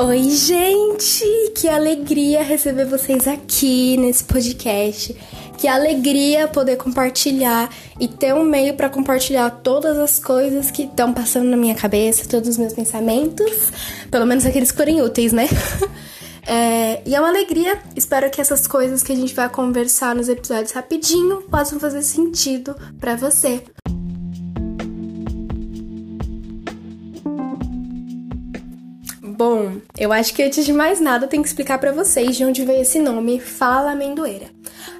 Oi, gente! Que alegria receber vocês aqui nesse podcast. Que alegria poder compartilhar e ter um meio para compartilhar todas as coisas que estão passando na minha cabeça, todos os meus pensamentos, pelo menos aqueles que forem úteis, né? É, e é uma alegria. Espero que essas coisas que a gente vai conversar nos episódios rapidinho possam fazer sentido para você. Bom, eu acho que antes de mais nada eu tenho que explicar para vocês de onde veio esse nome Fala Amendoeira.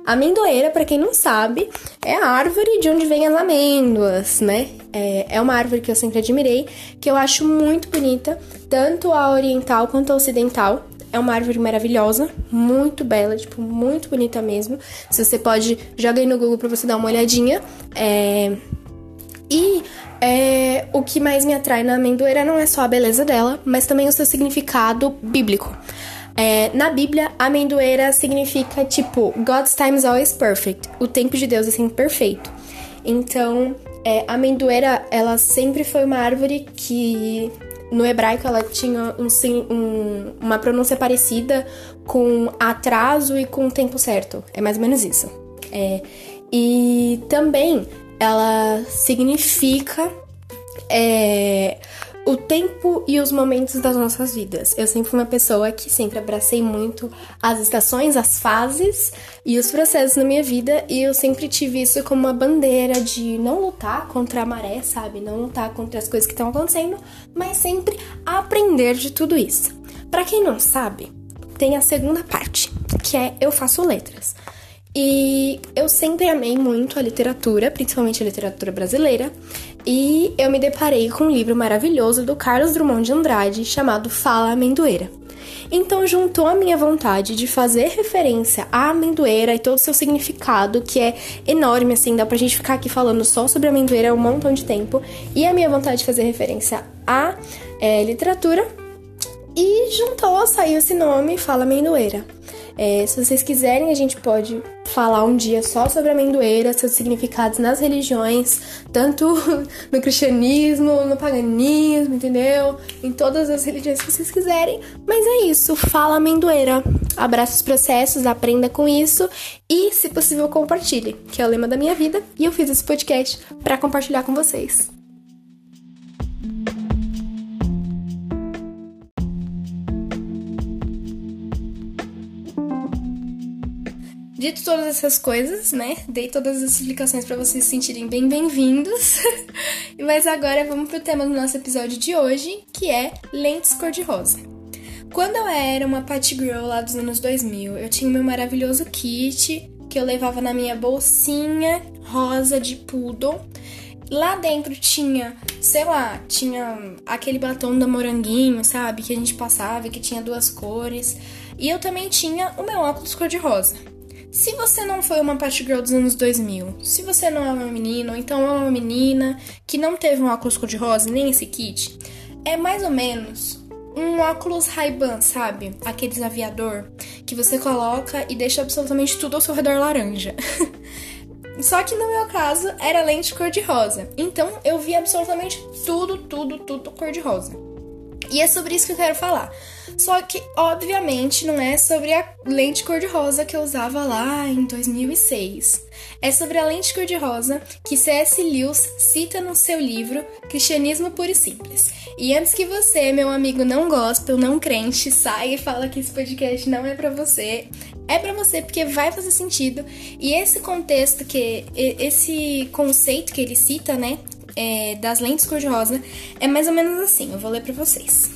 Amendoeira, para quem não sabe, é a árvore de onde vem as amêndoas, né? É, é uma árvore que eu sempre admirei, que eu acho muito bonita, tanto a oriental quanto a ocidental. É uma árvore maravilhosa, muito bela, tipo, muito bonita mesmo. Se você pode, joga aí no Google pra você dar uma olhadinha. É... E é, o que mais me atrai na amendoeira não é só a beleza dela, mas também o seu significado bíblico. É, na Bíblia, amendoeira significa tipo God's time is always perfect. O tempo de Deus é sempre perfeito. Então, é, a amendoeira, ela sempre foi uma árvore que no hebraico ela tinha um, um, uma pronúncia parecida com atraso e com tempo certo. É mais ou menos isso. É, e também ela significa é, o tempo e os momentos das nossas vidas. Eu sempre fui uma pessoa que sempre abracei muito as estações, as fases e os processos na minha vida e eu sempre tive isso como uma bandeira de não lutar contra a maré, sabe? Não lutar contra as coisas que estão acontecendo, mas sempre aprender de tudo isso. Para quem não sabe, tem a segunda parte, que é eu faço letras. E eu sempre amei muito a literatura, principalmente a literatura brasileira, e eu me deparei com um livro maravilhoso do Carlos Drummond de Andrade chamado Fala Amendoeira. Então juntou a minha vontade de fazer referência à amendoeira e todo o seu significado, que é enorme, assim, dá pra gente ficar aqui falando só sobre amendoeira um montão de tempo, e a minha vontade de fazer referência à é, literatura, e juntou, saiu esse nome, Fala Amendoeira. É, se vocês quiserem, a gente pode falar um dia só sobre a amendoeira, seus significados nas religiões, tanto no cristianismo, no paganismo, entendeu? Em todas as religiões que vocês quiserem. Mas é isso, fala amendoeira. Abraça os processos, aprenda com isso e, se possível, compartilhe, que é o lema da minha vida, e eu fiz esse podcast para compartilhar com vocês. Dito todas essas coisas, né? Dei todas as explicações para vocês se sentirem bem bem-vindos. Mas agora vamos pro tema do nosso episódio de hoje, que é lentes cor-de-rosa. Quando eu era uma party girl lá dos anos 2000, eu tinha meu maravilhoso kit que eu levava na minha bolsinha rosa de poodle. Lá dentro tinha, sei lá, tinha aquele batom da moranguinho, sabe? Que a gente passava, que tinha duas cores. E eu também tinha o meu óculos cor-de-rosa. Se você não foi uma party girl dos anos 2000, se você não é uma menina, ou então é uma menina que não teve um óculos cor-de-rosa, nem esse kit, é mais ou menos um óculos Ray-Ban, sabe? Aqueles aviador que você coloca e deixa absolutamente tudo ao seu redor laranja. Só que no meu caso era lente cor-de-rosa. Então eu vi absolutamente tudo, tudo, tudo cor-de-rosa. E é sobre isso que eu quero falar. Só que, obviamente, não é sobre a lente cor-de-rosa que eu usava lá em 2006. É sobre a lente cor-de-rosa que C.S. Lewis cita no seu livro Cristianismo Puro e Simples. E antes que você, meu amigo não gospel, não crente, saia e fala que esse podcast não é para você, é para você porque vai fazer sentido. E esse contexto que esse conceito que ele cita, né, é, das lentes cor-de-rosa é mais ou menos assim. Eu vou ler para vocês.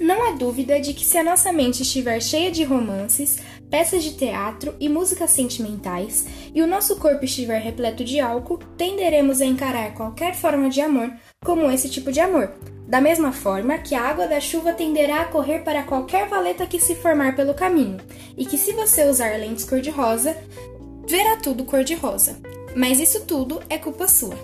Não há dúvida de que se a nossa mente estiver cheia de romances, peças de teatro e músicas sentimentais, e o nosso corpo estiver repleto de álcool, tenderemos a encarar qualquer forma de amor como esse tipo de amor. Da mesma forma que a água da chuva tenderá a correr para qualquer valeta que se formar pelo caminho, e que se você usar lentes cor-de-rosa, verá tudo cor-de-rosa. Mas isso tudo é culpa sua.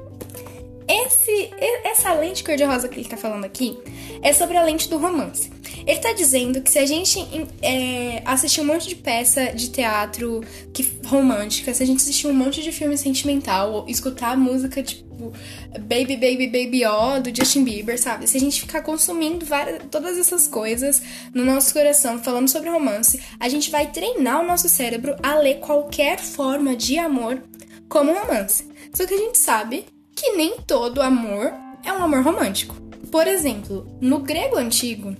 Esse, essa lente cor-de-rosa que ele tá falando aqui é sobre a lente do romance. Ele tá dizendo que se a gente é, assistir um monte de peça de teatro que, romântica, se a gente assistir um monte de filme sentimental, ou escutar música tipo Baby Baby Baby ó do Justin Bieber, sabe? Se a gente ficar consumindo várias, todas essas coisas no nosso coração, falando sobre romance, a gente vai treinar o nosso cérebro a ler qualquer forma de amor como romance. Só que a gente sabe que nem todo amor é um amor romântico. Por exemplo, no grego antigo,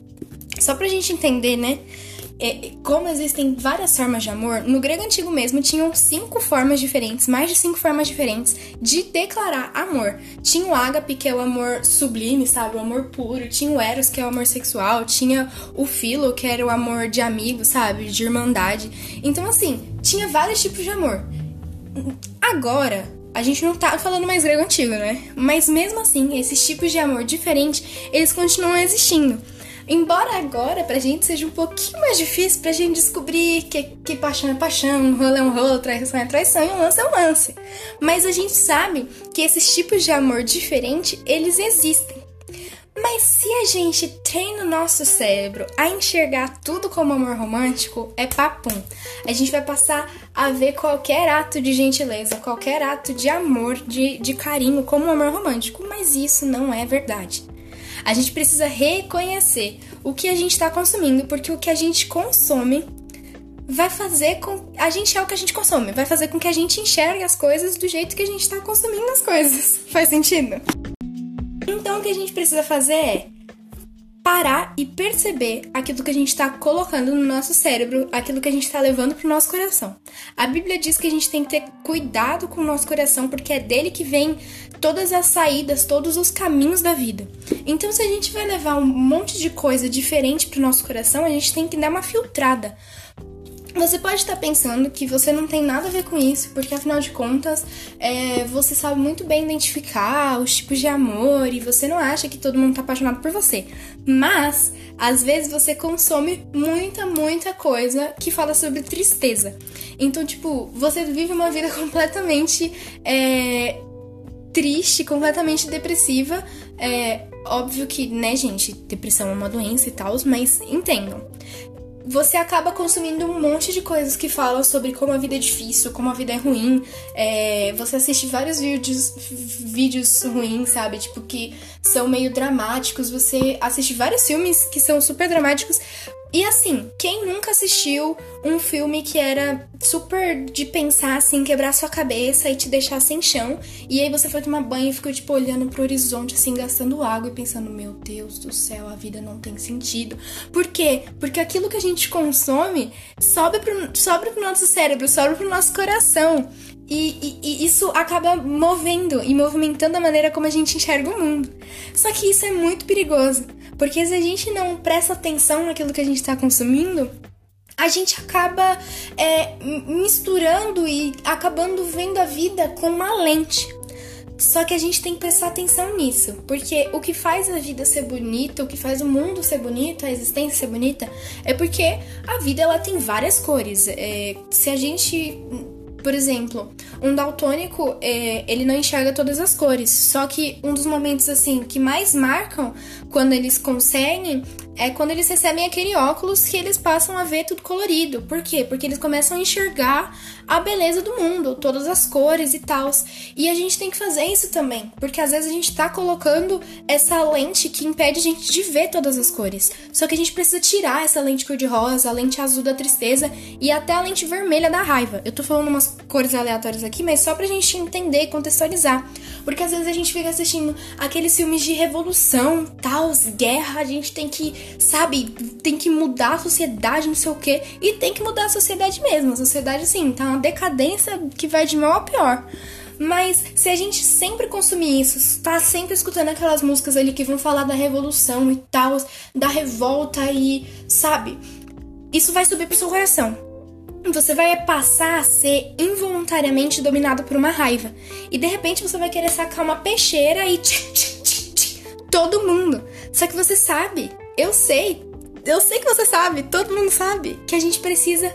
só pra gente entender, né? É, como existem várias formas de amor, no grego antigo mesmo tinham cinco formas diferentes, mais de cinco formas diferentes de declarar amor. Tinha o ágape, que é o amor sublime, sabe? O amor puro. Tinha o eros, que é o amor sexual. Tinha o filo, que era o amor de amigo, sabe? De irmandade. Então, assim, tinha vários tipos de amor. Agora, a gente não tá falando mais grego antigo, né? Mas mesmo assim, esses tipos de amor diferentes, eles continuam existindo. Embora agora pra gente seja um pouquinho mais difícil pra gente descobrir que, que paixão é paixão, rolo é um rolo, traição é traição e um lance é um lance. Mas a gente sabe que esses tipos de amor diferente, eles existem. Mas se a gente treina o nosso cérebro a enxergar tudo como amor romântico, é papum. A gente vai passar a ver qualquer ato de gentileza, qualquer ato de amor, de, de carinho como amor romântico. Mas isso não é verdade. A gente precisa reconhecer o que a gente está consumindo, porque o que a gente consome vai fazer com. A gente é o que a gente consome, vai fazer com que a gente enxergue as coisas do jeito que a gente está consumindo as coisas. Faz sentido? Então o que a gente precisa fazer é parar e perceber aquilo que a gente está colocando no nosso cérebro, aquilo que a gente está levando para o nosso coração. A Bíblia diz que a gente tem que ter cuidado com o nosso coração, porque é dele que vem todas as saídas, todos os caminhos da vida. Então, se a gente vai levar um monte de coisa diferente para o nosso coração, a gente tem que dar uma filtrada. Você pode estar pensando que você não tem nada a ver com isso, porque afinal de contas é, você sabe muito bem identificar os tipos de amor e você não acha que todo mundo está apaixonado por você. Mas às vezes você consome muita, muita coisa que fala sobre tristeza. Então, tipo, você vive uma vida completamente é, triste, completamente depressiva. É óbvio que, né, gente, depressão é uma doença e tal, mas entendam você acaba consumindo um monte de coisas que falam sobre como a vida é difícil, como a vida é ruim. É, você assiste vários vídeos, vídeos ruins, sabe? Tipo, que são meio dramáticos. Você assiste vários filmes que são super dramáticos e assim, quem nunca assistiu um filme que era super de pensar assim, quebrar sua cabeça e te deixar sem chão, e aí você foi tomar banho e ficou tipo olhando pro horizonte assim, gastando água e pensando, meu Deus do céu, a vida não tem sentido. Por quê? Porque aquilo que a gente consome sobe pro, sobe pro nosso cérebro, sobe pro nosso coração. E, e, e, isso acaba movendo e movimentando a maneira como a gente enxerga o mundo. Só que isso é muito perigoso, porque se a gente não presta atenção naquilo que a gente está consumindo, a gente acaba é, misturando e acabando vendo a vida com uma lente. Só que a gente tem que prestar atenção nisso, porque o que faz a vida ser bonita, o que faz o mundo ser bonito, a existência ser bonita, é porque a vida ela tem várias cores. É, se a gente por exemplo, um daltônico, é, ele não enxerga todas as cores. Só que um dos momentos, assim, que mais marcam quando eles conseguem é quando eles recebem aquele óculos que eles passam a ver tudo colorido. Por quê? Porque eles começam a enxergar a beleza do mundo, todas as cores e tal. E a gente tem que fazer isso também, porque às vezes a gente tá colocando essa lente que impede a gente de ver todas as cores. Só que a gente precisa tirar essa lente cor-de-rosa, a lente azul da tristeza e até a lente vermelha da raiva. Eu tô falando umas cores aleatórias aqui, mas só pra gente entender e contextualizar. Porque às vezes a gente fica assistindo aqueles filmes de revolução, tal, guerra, a gente tem que, sabe, tem que mudar a sociedade, não sei o quê. E tem que mudar a sociedade mesmo. A sociedade, assim, tá uma decadência que vai de mal a pior. Mas se a gente sempre consumir isso, tá sempre escutando aquelas músicas ali que vão falar da revolução e tal, da revolta e, sabe, isso vai subir pro seu coração. Você vai passar a ser involuntariamente dominado por uma raiva. E de repente você vai querer sacar uma peixeira e todo mundo. Só que você sabe, eu sei, eu sei que você sabe, todo mundo sabe que a gente precisa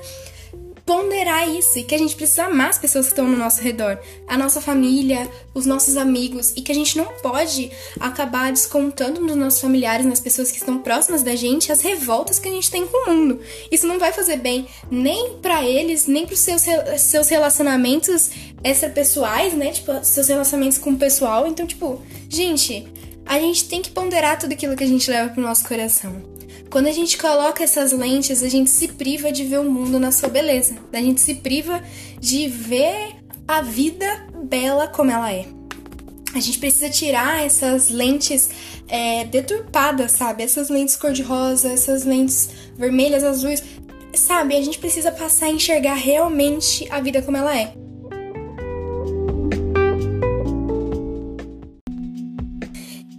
ponderar isso e que a gente precisa amar as pessoas que estão no nosso redor, a nossa família, os nossos amigos e que a gente não pode acabar descontando nos nossos familiares, nas pessoas que estão próximas da gente, as revoltas que a gente tem com o mundo. Isso não vai fazer bem nem para eles, nem para os seus, seus relacionamentos extrapessoais, né? Tipo, seus relacionamentos com o pessoal. Então, tipo, gente, a gente tem que ponderar tudo aquilo que a gente leva pro nosso coração. Quando a gente coloca essas lentes, a gente se priva de ver o mundo na sua beleza. A gente se priva de ver a vida bela como ela é. A gente precisa tirar essas lentes é, deturpadas, sabe? Essas lentes cor-de-rosa, essas lentes vermelhas, azuis. Sabe? A gente precisa passar a enxergar realmente a vida como ela é.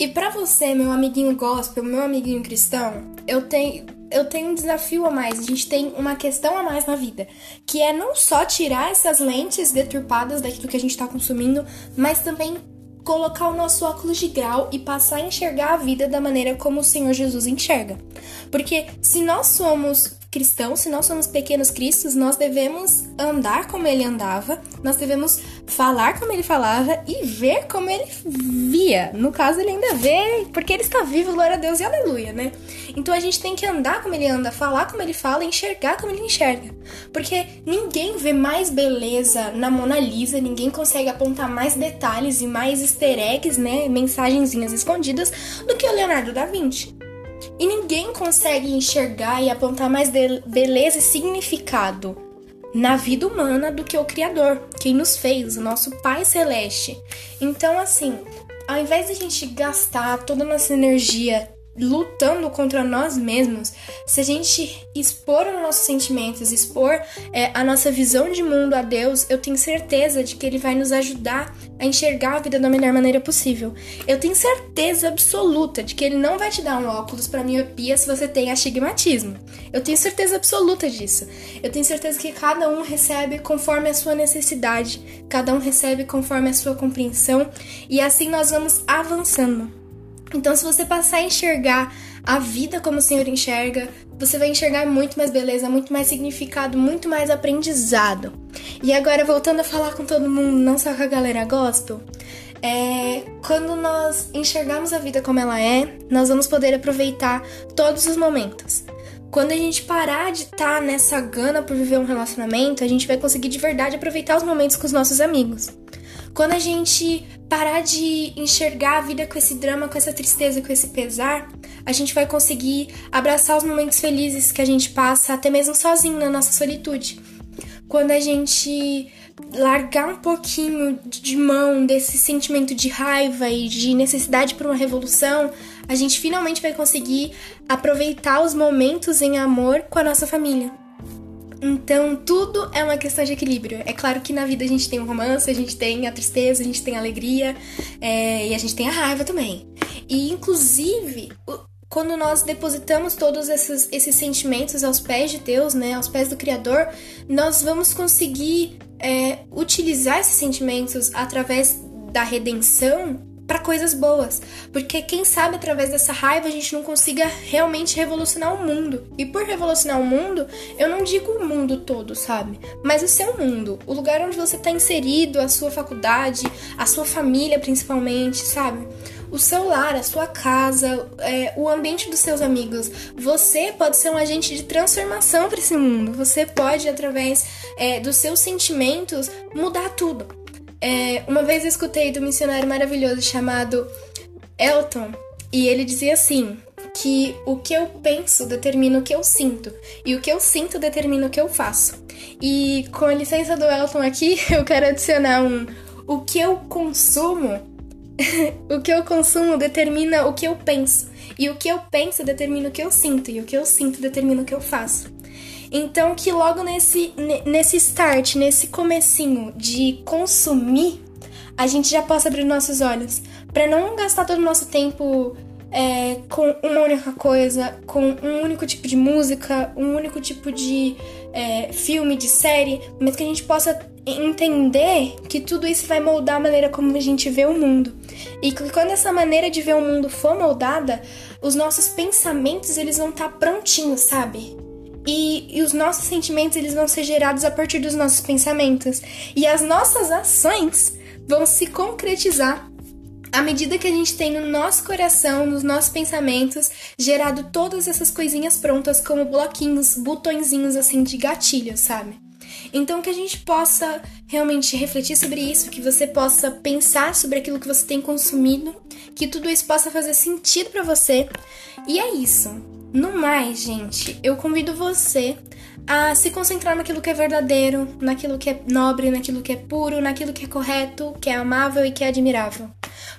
E para você, meu amiguinho gospel, meu amiguinho cristão, eu tenho eu tenho um desafio a mais, a gente tem uma questão a mais na vida, que é não só tirar essas lentes deturpadas daquilo que a gente está consumindo, mas também colocar o nosso óculos de grau e passar a enxergar a vida da maneira como o Senhor Jesus enxerga. Porque se nós somos cristãos, se nós somos pequenos cristos, nós devemos andar como ele andava, nós devemos falar como ele falava e ver como ele via. No caso, ele ainda vê, porque ele está vivo, glória a Deus e aleluia, né? Então a gente tem que andar como ele anda, falar como ele fala, enxergar como ele enxerga. Porque ninguém vê mais beleza na Mona Lisa, ninguém consegue apontar mais detalhes e mais easter eggs, né? Mensagenzinhas escondidas do que o Leonardo da Vinci. E ninguém consegue enxergar e apontar mais beleza e significado na vida humana do que o Criador, quem nos fez, o nosso Pai Celeste. Então, assim, ao invés de a gente gastar toda a nossa energia lutando contra nós mesmos, se a gente expor os nossos sentimentos, expor é, a nossa visão de mundo a Deus, eu tenho certeza de que Ele vai nos ajudar a enxergar a vida da melhor maneira possível. Eu tenho certeza absoluta de que Ele não vai te dar um óculos para miopia se você tem astigmatismo. Eu tenho certeza absoluta disso. Eu tenho certeza que cada um recebe conforme a sua necessidade, cada um recebe conforme a sua compreensão e assim nós vamos avançando. Então, se você passar a enxergar a vida como o Senhor enxerga, você vai enxergar muito mais beleza, muito mais significado, muito mais aprendizado. E agora, voltando a falar com todo mundo, não só com a galera gospel, é, quando nós enxergarmos a vida como ela é, nós vamos poder aproveitar todos os momentos. Quando a gente parar de estar tá nessa gana por viver um relacionamento, a gente vai conseguir de verdade aproveitar os momentos com os nossos amigos. Quando a gente parar de enxergar a vida com esse drama, com essa tristeza, com esse pesar, a gente vai conseguir abraçar os momentos felizes que a gente passa, até mesmo sozinho na nossa solitude. Quando a gente largar um pouquinho de mão desse sentimento de raiva e de necessidade por uma revolução, a gente finalmente vai conseguir aproveitar os momentos em amor com a nossa família. Então, tudo é uma questão de equilíbrio. É claro que na vida a gente tem o romance, a gente tem a tristeza, a gente tem a alegria é, e a gente tem a raiva também. E, inclusive, quando nós depositamos todos esses, esses sentimentos aos pés de Deus, né, aos pés do Criador, nós vamos conseguir é, utilizar esses sentimentos através da redenção para coisas boas, porque quem sabe através dessa raiva a gente não consiga realmente revolucionar o mundo. E por revolucionar o mundo, eu não digo o mundo todo, sabe? Mas o seu mundo, o lugar onde você está inserido, a sua faculdade, a sua família principalmente, sabe? o seu lar, a sua casa, é, o ambiente dos seus amigos. Você pode ser um agente de transformação para esse mundo. Você pode, através é, dos seus sentimentos, mudar tudo. É, uma vez eu escutei do missionário maravilhoso chamado Elton, e ele dizia assim: que o que eu penso determina o que eu sinto, e o que eu sinto determina o que eu faço. E com a licença do Elton aqui, eu quero adicionar um: o que eu consumo, o que eu consumo determina o que eu penso, e o que eu penso determina o que eu sinto, e o que eu sinto determina o que eu faço. Então que logo nesse, nesse start, nesse comecinho de consumir, a gente já possa abrir nossos olhos. para não gastar todo o nosso tempo é, com uma única coisa, com um único tipo de música, um único tipo de é, filme, de série, mas que a gente possa entender que tudo isso vai moldar a maneira como a gente vê o mundo. E que quando essa maneira de ver o mundo for moldada, os nossos pensamentos eles vão estar tá prontinhos, sabe? E, e os nossos sentimentos eles vão ser gerados a partir dos nossos pensamentos. E as nossas ações vão se concretizar à medida que a gente tem no nosso coração, nos nossos pensamentos, gerado todas essas coisinhas prontas como bloquinhos, botõezinhos assim de gatilho, sabe? Então que a gente possa realmente refletir sobre isso, que você possa pensar sobre aquilo que você tem consumido, que tudo isso possa fazer sentido para você. E é isso. No mais, gente, eu convido você a se concentrar naquilo que é verdadeiro, naquilo que é nobre, naquilo que é puro, naquilo que é correto, que é amável e que é admirável.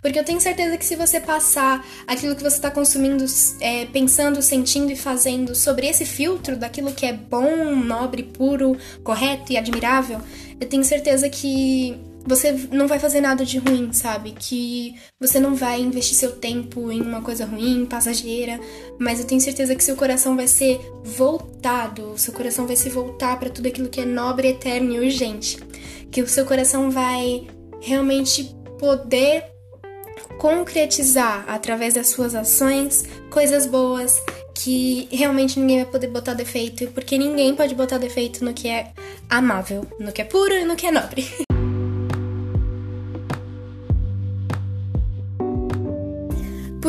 Porque eu tenho certeza que se você passar aquilo que você está consumindo, é, pensando, sentindo e fazendo sobre esse filtro daquilo que é bom, nobre, puro, correto e admirável, eu tenho certeza que você não vai fazer nada de ruim, sabe? Que você não vai investir seu tempo em uma coisa ruim, passageira, mas eu tenho certeza que seu coração vai ser voltado, seu coração vai se voltar para tudo aquilo que é nobre, eterno e urgente. Que o seu coração vai realmente poder concretizar através das suas ações coisas boas que realmente ninguém vai poder botar defeito, porque ninguém pode botar defeito no que é amável, no que é puro e no que é nobre.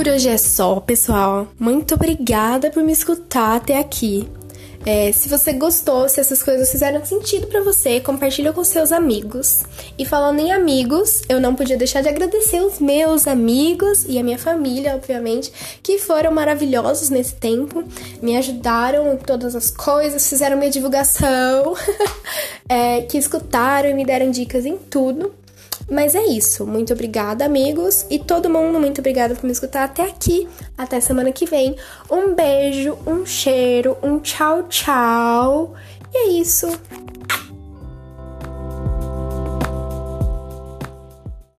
Por hoje é só, pessoal. Muito obrigada por me escutar até aqui. É, se você gostou, se essas coisas fizeram sentido para você, compartilha com seus amigos. E falando em amigos, eu não podia deixar de agradecer os meus amigos e a minha família, obviamente, que foram maravilhosos nesse tempo, me ajudaram em todas as coisas, fizeram minha divulgação, é, que escutaram e me deram dicas em tudo. Mas é isso. Muito obrigada, amigos. E todo mundo, muito obrigada por me escutar até aqui. Até semana que vem. Um beijo, um cheiro, um tchau, tchau. E é isso.